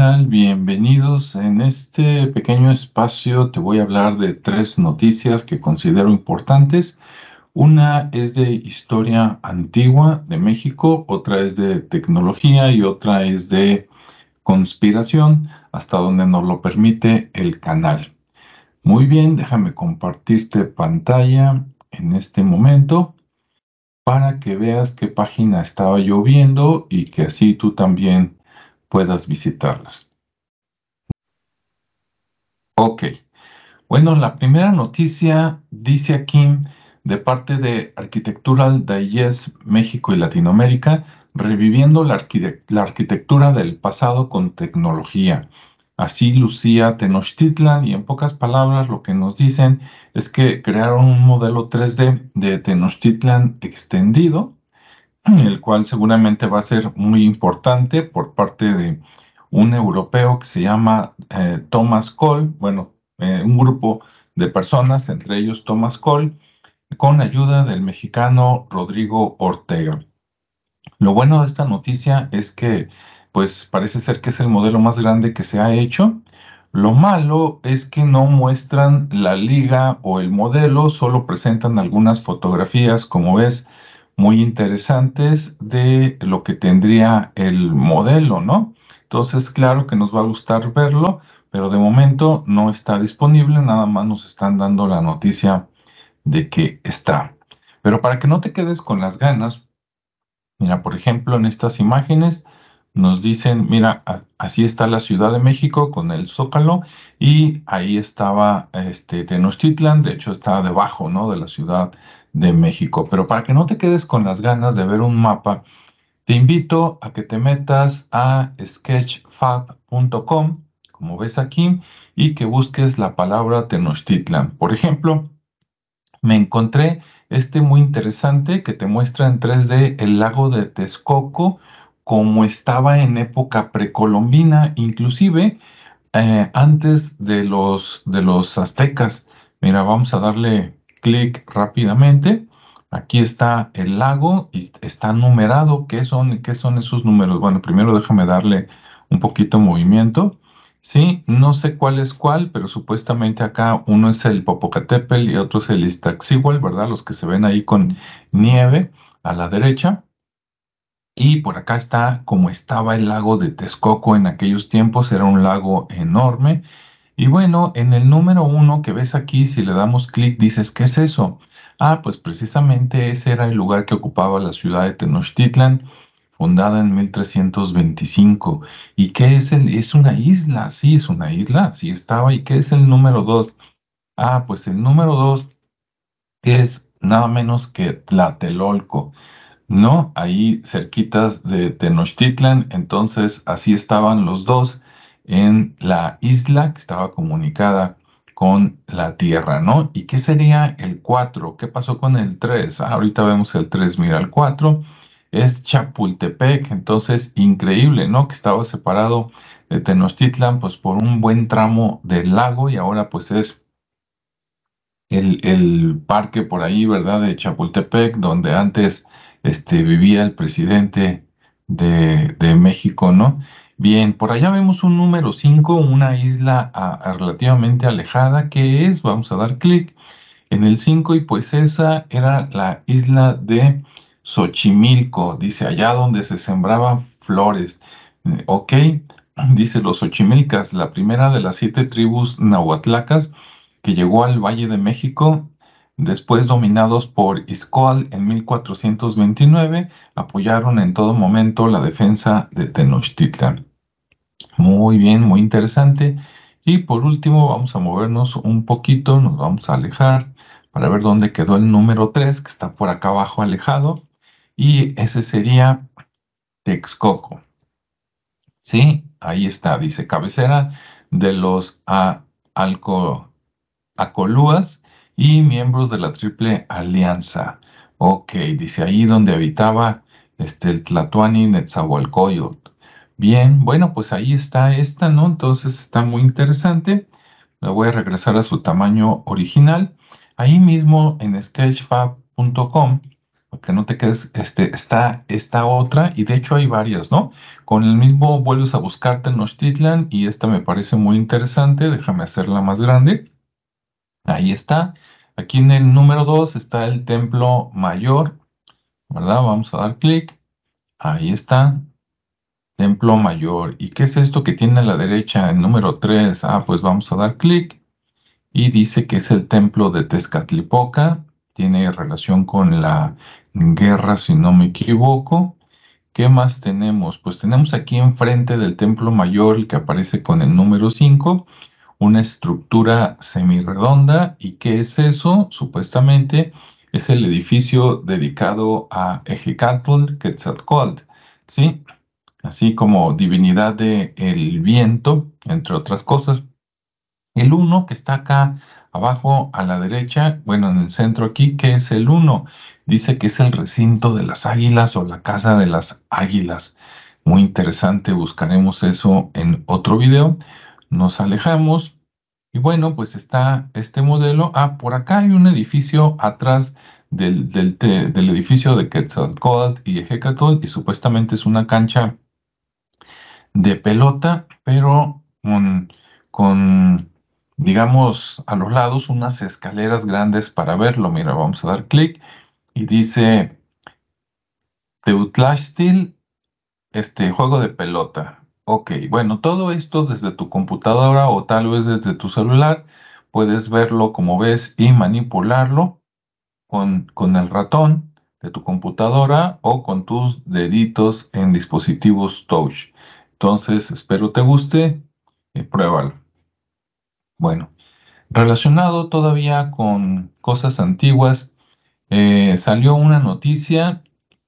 Bienvenidos. En este pequeño espacio te voy a hablar de tres noticias que considero importantes. Una es de historia antigua de México, otra es de tecnología y otra es de conspiración, hasta donde nos lo permite el canal. Muy bien, déjame compartirte pantalla en este momento para que veas qué página estaba yo viendo y que así tú también puedas visitarlas. Ok, bueno, la primera noticia dice aquí de parte de Architectural Digest México y Latinoamérica, reviviendo la, la arquitectura del pasado con tecnología. Así lucía Tenochtitlan y en pocas palabras lo que nos dicen es que crearon un modelo 3D de Tenochtitlan extendido el cual seguramente va a ser muy importante por parte de un europeo que se llama eh, Thomas Cole, bueno, eh, un grupo de personas, entre ellos Thomas Cole, con ayuda del mexicano Rodrigo Ortega. Lo bueno de esta noticia es que, pues parece ser que es el modelo más grande que se ha hecho. Lo malo es que no muestran la liga o el modelo, solo presentan algunas fotografías, como ves, muy interesantes de lo que tendría el modelo, ¿no? Entonces, claro que nos va a gustar verlo, pero de momento no está disponible, nada más nos están dando la noticia de que está. Pero para que no te quedes con las ganas, mira, por ejemplo, en estas imágenes nos dicen, mira, así está la Ciudad de México con el Zócalo y ahí estaba este Tenochtitlan, de hecho está debajo, ¿no? de la Ciudad de México. Pero para que no te quedes con las ganas de ver un mapa, te invito a que te metas a sketchfab.com, como ves aquí, y que busques la palabra Tenochtitlan. Por ejemplo, me encontré este muy interesante que te muestra en 3D el lago de Texcoco como estaba en época precolombina, inclusive eh, antes de los, de los aztecas. Mira, vamos a darle clic rápidamente. Aquí está el lago y está numerado. ¿Qué son, ¿Qué son esos números? Bueno, primero déjame darle un poquito movimiento. Sí, no sé cuál es cuál, pero supuestamente acá uno es el Popocatépetl y otro es el Iztaccíhuatl, ¿verdad? Los que se ven ahí con nieve a la derecha. Y por acá está como estaba el lago de Texcoco en aquellos tiempos, era un lago enorme y bueno, en el número uno que ves aquí, si le damos clic, dices, ¿qué es eso? Ah, pues precisamente ese era el lugar que ocupaba la ciudad de Tenochtitlan, fundada en 1325. ¿Y qué es el? Es una isla, sí, es una isla, sí estaba. ¿Y qué es el número dos? Ah, pues el número dos es nada menos que Tlatelolco, ¿no? Ahí cerquitas de Tenochtitlan, entonces así estaban los dos en la isla que estaba comunicada con la Tierra, ¿no? ¿Y qué sería el 4? ¿Qué pasó con el 3? Ah, ahorita vemos el 3, mira, el 4 es Chapultepec, entonces increíble, ¿no? Que estaba separado de Tenochtitlan, pues por un buen tramo del lago y ahora pues es el, el parque por ahí, ¿verdad? De Chapultepec, donde antes este, vivía el presidente de, de México, ¿no? Bien, por allá vemos un número 5, una isla relativamente alejada, que es, vamos a dar clic en el 5 y pues esa era la isla de Xochimilco, dice allá donde se sembraban flores. Eh, ok, dice los Xochimilcas, la primera de las siete tribus nahuatlacas que llegó al Valle de México después dominados por Iscoal en 1429, apoyaron en todo momento la defensa de Tenochtitlan. Muy bien, muy interesante. Y por último, vamos a movernos un poquito, nos vamos a alejar para ver dónde quedó el número 3, que está por acá abajo alejado. Y ese sería Texcoco. Sí, ahí está, dice cabecera de los Alco, Acolúas y miembros de la Triple Alianza. Ok, dice ahí donde habitaba este, el Tlatuani Netzahualcoyot. Bien, bueno, pues ahí está esta, ¿no? Entonces está muy interesante. La voy a regresar a su tamaño original. Ahí mismo en sketchfab.com, que no te quedes, este, está esta otra, y de hecho hay varias, ¿no? Con el mismo vuelves a buscar Tenochtitlan, y esta me parece muy interesante, déjame hacerla más grande. Ahí está. Aquí en el número 2 está el templo mayor, ¿verdad? Vamos a dar clic. Ahí está. Templo mayor. ¿Y qué es esto que tiene a la derecha? El número 3. Ah, pues vamos a dar clic. Y dice que es el templo de Tezcatlipoca. Tiene relación con la guerra, si no me equivoco. ¿Qué más tenemos? Pues tenemos aquí enfrente del templo mayor, el que aparece con el número 5, una estructura semirredonda. ¿Y qué es eso? Supuestamente es el edificio dedicado a Ejecatl Quetzalcoatl, ¿sí? Así como divinidad del el viento, entre otras cosas. El uno que está acá abajo a la derecha, bueno, en el centro aquí, ¿qué es el uno? Dice que es el recinto de las águilas o la casa de las águilas. Muy interesante, buscaremos eso en otro video. Nos alejamos y bueno, pues está este modelo. Ah, por acá hay un edificio atrás del, del, edificio de Quetzalcoatl y Ejecatl y supuestamente es una cancha de pelota, pero con, digamos, a los lados unas escaleras grandes para verlo. Mira, vamos a dar clic y dice Teutlastil, este juego de pelota. Ok, bueno, todo esto desde tu computadora o tal vez desde tu celular, puedes verlo como ves y manipularlo con, con el ratón de tu computadora o con tus deditos en dispositivos touch. Entonces, espero te guste y pruébalo. Bueno, relacionado todavía con cosas antiguas, eh, salió una noticia,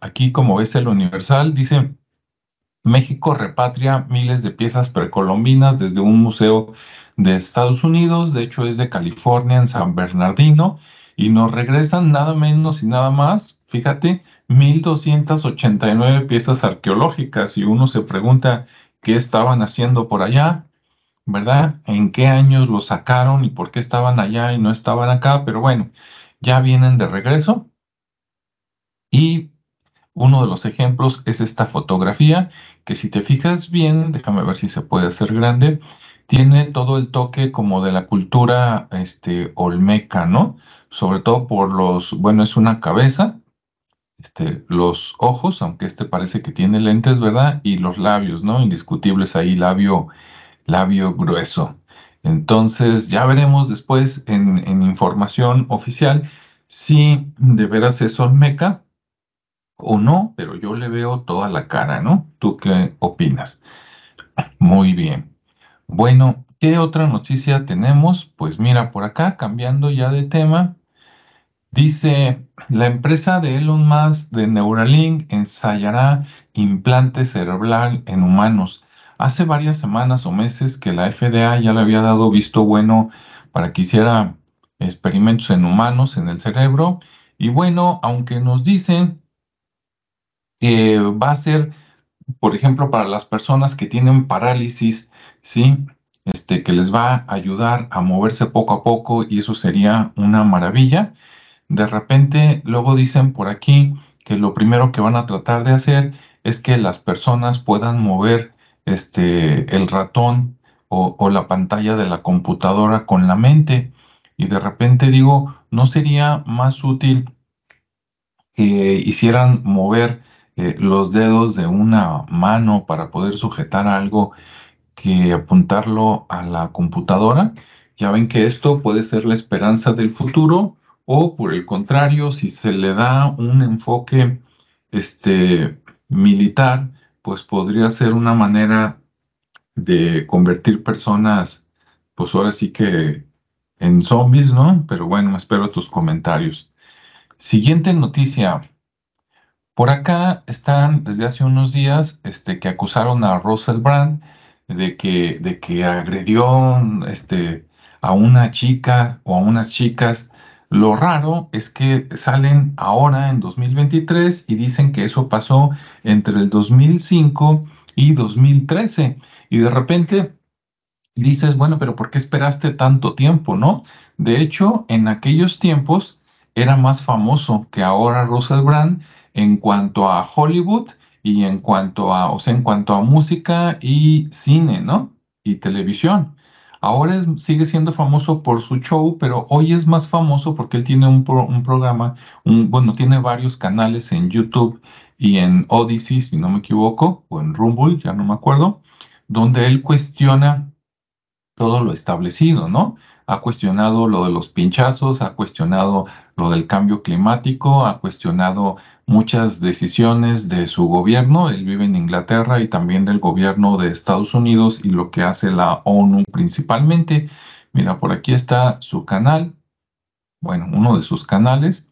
aquí como ves el Universal, dice México repatria miles de piezas precolombinas desde un museo de Estados Unidos, de hecho es de California, en San Bernardino, y nos regresan nada menos y nada más, fíjate, 1289 piezas arqueológicas y uno se pregunta qué estaban haciendo por allá, ¿verdad? ¿En qué años los sacaron y por qué estaban allá y no estaban acá? Pero bueno, ya vienen de regreso. Y uno de los ejemplos es esta fotografía, que si te fijas bien, déjame ver si se puede hacer grande, tiene todo el toque como de la cultura este, olmeca, ¿no? Sobre todo por los, bueno, es una cabeza, este, los ojos, aunque este parece que tiene lentes, ¿verdad? Y los labios, ¿no? Indiscutibles ahí, labio, labio grueso. Entonces, ya veremos después en, en información oficial si de veras es olmeca o no, pero yo le veo toda la cara, ¿no? ¿Tú qué opinas? Muy bien. Bueno, ¿qué otra noticia tenemos? Pues mira, por acá, cambiando ya de tema, dice, la empresa de Elon Musk de Neuralink ensayará implante cerebral en humanos. Hace varias semanas o meses que la FDA ya le había dado visto bueno para que hiciera experimentos en humanos, en el cerebro. Y bueno, aunque nos dicen que va a ser, por ejemplo, para las personas que tienen parálisis, ¿sí? Este, que les va a ayudar a moverse poco a poco y eso sería una maravilla. De repente, luego dicen por aquí que lo primero que van a tratar de hacer es que las personas puedan mover este, el ratón o, la pantalla de la computadora con la mente. Y de repente digo, ¿no sería más útil que hicieran mover eh, los dedos de una mano para poder sujetar algo que apuntarlo a la computadora. Ya ven que esto puede ser la esperanza del futuro o por el contrario, si se le da un enfoque este, militar, pues podría ser una manera de convertir personas, pues ahora sí que en zombies, ¿no? Pero bueno, espero tus comentarios. Siguiente noticia. Por acá están desde hace unos días este, que acusaron a Russell Brand de que, de que agredió este, a una chica o a unas chicas. Lo raro es que salen ahora en 2023 y dicen que eso pasó entre el 2005 y 2013. Y de repente dices, bueno, pero ¿por qué esperaste tanto tiempo, no? De hecho, en aquellos tiempos era más famoso que ahora Russell Brand en cuanto a Hollywood y en cuanto a, o sea, en cuanto a música y cine, ¿no? Y televisión. Ahora sigue siendo famoso por su show, pero hoy es más famoso porque él tiene un, programa, un, bueno, tiene varios canales en YouTube y en Odyssey, si no me equivoco, o en Rumble, ya no me acuerdo, donde él cuestiona todo lo establecido, ¿no? Ha cuestionado lo de los pinchazos, ha cuestionado lo del cambio climático, ha cuestionado muchas decisiones de su gobierno. Él vive en Inglaterra y también del gobierno de Estados Unidos y lo que hace la ONU principalmente. Mira, por aquí está su canal, bueno, uno de sus canales,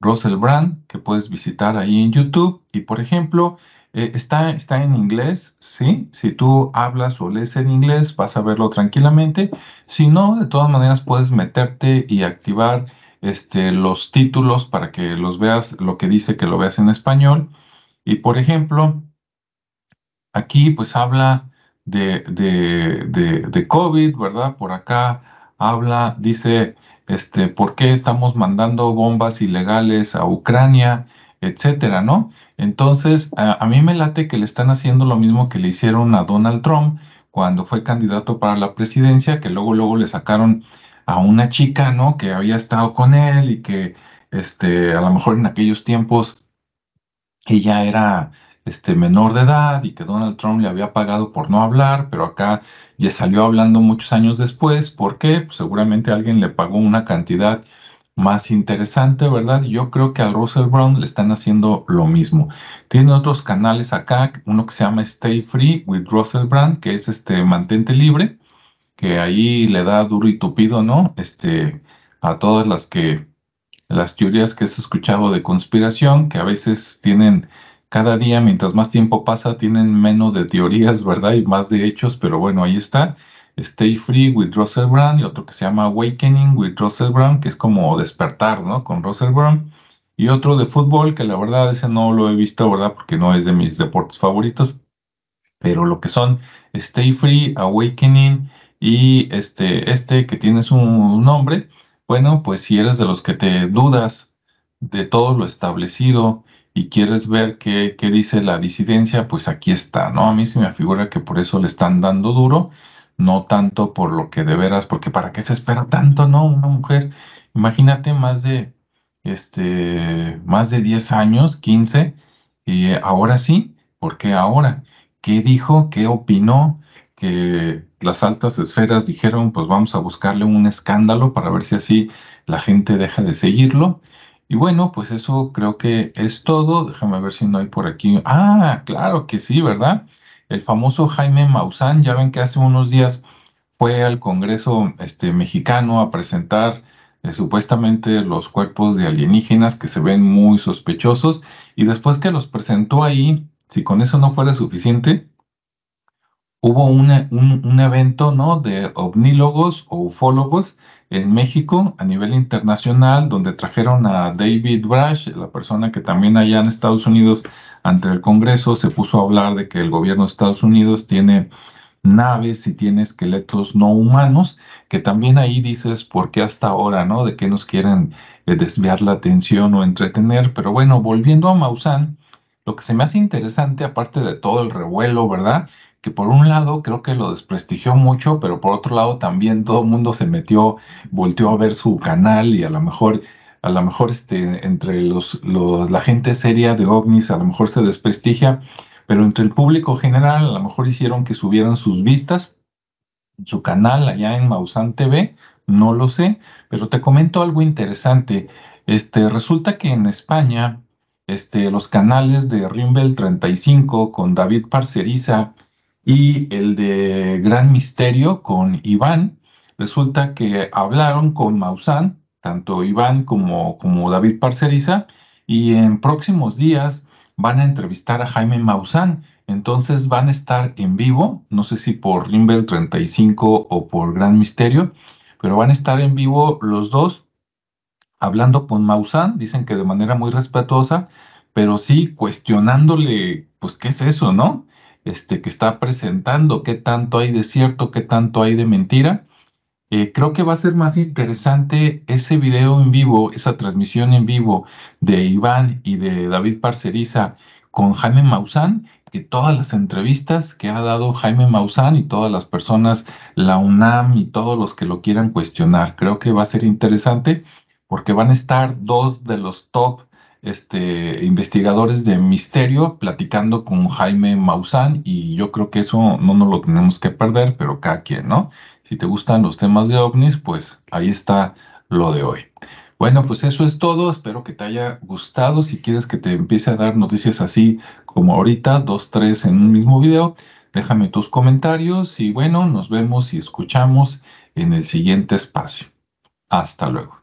Russell Brand, que puedes visitar ahí en YouTube. Y por ejemplo, eh, está, está en inglés, ¿sí? Si tú hablas o lees en inglés, vas a verlo tranquilamente. Si no, de todas maneras puedes meterte y activar este, los títulos para que los veas, lo que dice que lo veas en español. Y por ejemplo, aquí pues habla de, de, de, COVID, ¿verdad? Por acá habla, dice, este, ¿por qué estamos mandando bombas ilegales a Ucrania? Etcétera, ¿no? Entonces, a, mí me late que le están haciendo lo mismo que le hicieron a Donald Trump cuando fue candidato para la presidencia, que luego, luego le sacaron a una chica, ¿no? Que había estado con él y que, este, a lo mejor en aquellos tiempos ella era, este, menor de edad y que Donald Trump le había pagado por no hablar, pero acá ya salió hablando muchos años después. ¿Por qué? Pues seguramente alguien le pagó una cantidad más interesante, ¿verdad? Yo creo que a Russell Brown le están haciendo lo mismo. Tiene otros canales acá, uno que se llama Stay Free with Russell Brand, que es este mantente libre, que ahí le da duro y tupido, ¿no? Este, a todas las que, las teorías que has escuchado de conspiración, que a veces tienen, cada día, mientras más tiempo pasa, tienen menos de teorías, ¿verdad? Y más de hechos, pero bueno, ahí está. Stay Free with Russell Brand y otro que se llama Awakening with Russell Brand, que es como despertar, ¿no? Con Russell Brand. Y otro de fútbol, que la verdad ese no lo he visto, ¿verdad? Porque no es de mis deportes favoritos. Pero lo que son Stay Free, Awakening y este, este que tiene su nombre, bueno, pues si eres de los que te dudas de todo lo establecido y quieres ver qué, qué dice la disidencia, pues aquí está, ¿no? A mí se me figura que por eso le están dando duro no tanto por lo que de veras, porque para qué se espera tanto, ¿no? Una mujer, imagínate más de, este, más de 10 años, 15, y ahora sí, ¿por qué ahora? ¿Qué dijo? ¿Qué opinó? Que las altas esferas dijeron, pues vamos a buscarle un escándalo para ver si así la gente deja de seguirlo. Y bueno, pues eso creo que es todo. Déjame ver si no hay por aquí. Ah, claro que sí, ¿verdad? El famoso Jaime Maussan, ya ven que hace unos días fue al Congreso este, mexicano a presentar eh, supuestamente los cuerpos de alienígenas que se ven muy sospechosos y después que los presentó ahí, si con eso no fuera suficiente, hubo un, un, evento ¿no? de ovnílogos o ufólogos en México a nivel internacional, donde trajeron a David Brash, la persona que también allá en Estados Unidos, ante el Congreso, se puso a hablar de que el gobierno de Estados Unidos tiene naves y tiene esqueletos no humanos, que también ahí dices, ¿por qué hasta ahora, no? De que nos quieren eh, desviar la atención o entretener. Pero bueno, volviendo a Maussan, lo que se me hace interesante, aparte de todo el revuelo, ¿verdad? Que por un lado creo que lo desprestigió mucho, pero por otro lado también todo el mundo se metió, volteó a ver su canal y a lo mejor, a lo mejor este, entre los, los, la gente seria de ovnis a lo mejor se desprestigia, pero entre el público general a lo mejor hicieron que subieran sus vistas, su canal allá en Mausan TV, no lo sé, pero te comento algo interesante. Este, resulta que en España, este, los canales de Rimbel 35 con David Parceriza, y el de Gran Misterio con Iván. Resulta que hablaron con Maussan, tanto Iván como, como David Parceriza, y en próximos días van a entrevistar a Jaime Maussan. Entonces van a estar en vivo, no sé si por Rimbel 35 o por Gran Misterio, pero van a estar en vivo los dos hablando con Maussan, dicen que de manera muy respetuosa, pero sí cuestionándole, pues, ¿qué es eso, no? Este, que está presentando, qué tanto hay de cierto, qué tanto hay de mentira. Eh, creo que va a ser más interesante ese video en vivo, esa transmisión en vivo de Iván y de David Parceriza con Jaime Maussan que todas las entrevistas que ha dado Jaime Maussan y todas las personas, la UNAM y todos los que lo quieran cuestionar. Creo que va a ser interesante porque van a estar dos de los top este, investigadores de misterio platicando con Jaime Maussan y yo creo que eso no nos lo tenemos que perder, pero cada quien, ¿no? Si te gustan los temas de ovnis, pues ahí está lo de hoy. Bueno, pues eso es todo. Espero que te haya gustado. Si quieres que te empiece a dar noticias así como ahorita, dos, tres en un mismo video, déjame tus comentarios y bueno, nos vemos y escuchamos en el siguiente espacio. Hasta luego.